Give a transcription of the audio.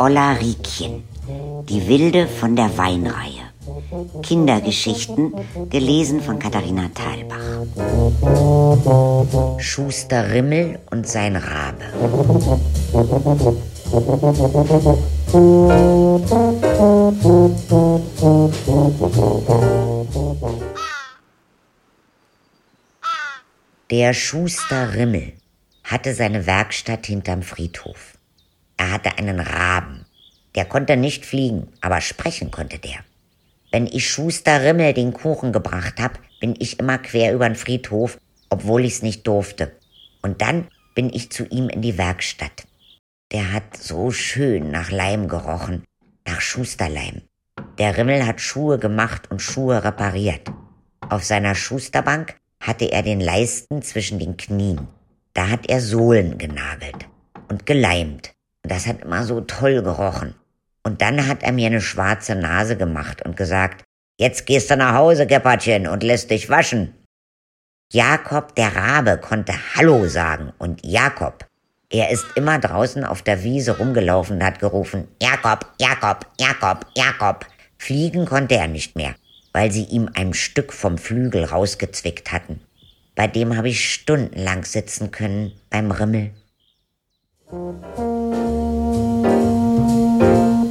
Olla Riekchen, die Wilde von der Weinreihe. Kindergeschichten, gelesen von Katharina Thalbach. Schuster Rimmel und sein Rabe. Der Schuster Rimmel hatte seine Werkstatt hinterm Friedhof. Er hatte einen Raben. Der konnte nicht fliegen, aber sprechen konnte der. Wenn ich Schuster Rimmel den Kuchen gebracht hab, bin ich immer quer übern Friedhof, obwohl ich's nicht durfte. Und dann bin ich zu ihm in die Werkstatt. Der hat so schön nach Leim gerochen, nach Schusterleim. Der Rimmel hat Schuhe gemacht und Schuhe repariert. Auf seiner Schusterbank hatte er den Leisten zwischen den Knien. Da hat er Sohlen genagelt und geleimt. Und das hat immer so toll gerochen. Und dann hat er mir eine schwarze Nase gemacht und gesagt, jetzt gehst du nach Hause, Geppertchen, und lässt dich waschen. Jakob der Rabe konnte Hallo sagen und Jakob. Er ist immer draußen auf der Wiese rumgelaufen und hat gerufen, Jakob, Jakob, Jakob, Jakob. Fliegen konnte er nicht mehr weil sie ihm ein Stück vom Flügel rausgezwickt hatten. Bei dem habe ich stundenlang sitzen können beim Rimmel.